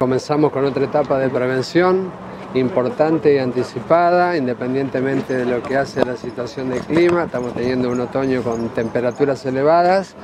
Comenzamos con otra etapa de prevención importante y anticipada, independientemente de lo que hace la situación del clima. Estamos teniendo un otoño con temperaturas elevadas,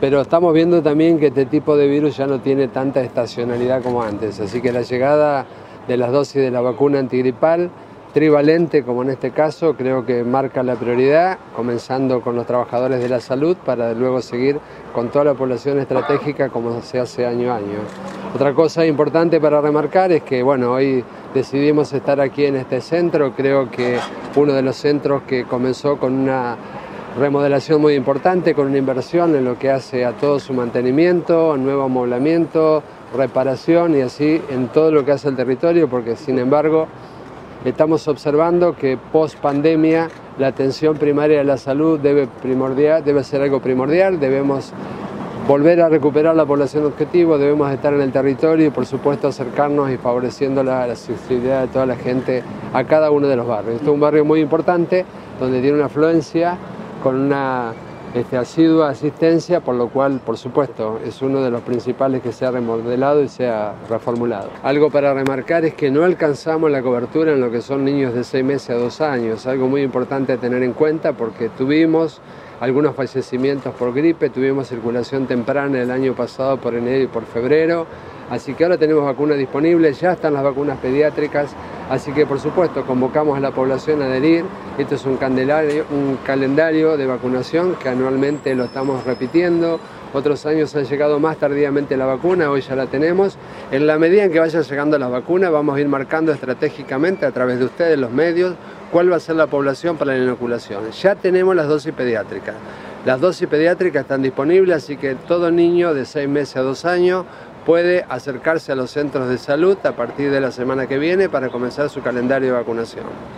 pero estamos viendo también que este tipo de virus ya no tiene tanta estacionalidad como antes. Así que la llegada de las dosis de la vacuna antigripal trivalente, como en este caso, creo que marca la prioridad, comenzando con los trabajadores de la salud para luego seguir con toda la población estratégica como se hace año a año. Otra cosa importante para remarcar es que, bueno, hoy decidimos estar aquí en este centro, creo que uno de los centros que comenzó con una remodelación muy importante, con una inversión en lo que hace a todo su mantenimiento, nuevo amoblamiento, reparación y así en todo lo que hace el territorio, porque sin embargo estamos observando que post pandemia la atención primaria de la salud debe, primordial, debe ser algo primordial, debemos volver a recuperar la población objetivo, debemos estar en el territorio y por supuesto acercarnos y favoreciendo la, accesibilidad de toda la gente a cada uno de los barrios. Este es un barrio muy importante donde tiene una afluencia con una este, asidua asistencia, por lo cual, por supuesto, es uno de los principales que se ha remodelado y se ha reformulado. Algo para remarcar es que no alcanzamos la cobertura en lo que son niños de 6 meses a 2 años, algo muy importante a tener en cuenta porque tuvimos algunos fallecimientos por gripe, tuvimos circulación temprana el año pasado por enero y por febrero, así que ahora tenemos vacunas disponibles, ya están las vacunas pediátricas, Así que por supuesto convocamos a la población a adherir. Esto es un, calendario de vacunación que anualmente lo estamos repitiendo. Otros años ha llegado más tardíamente la vacuna, hoy ya la tenemos. En la medida en que vayan llegando las vacunas, vamos a ir marcando estratégicamente a través de ustedes, los medios, cuál va a ser la población para la inoculación. Ya tenemos las dosis pediátricas. Las dosis pediátricas están disponibles, así que todo niño de 6 meses a 2 años puede acercarse a los centros de salud a partir de la semana que viene para comenzar su calendario de vacunación.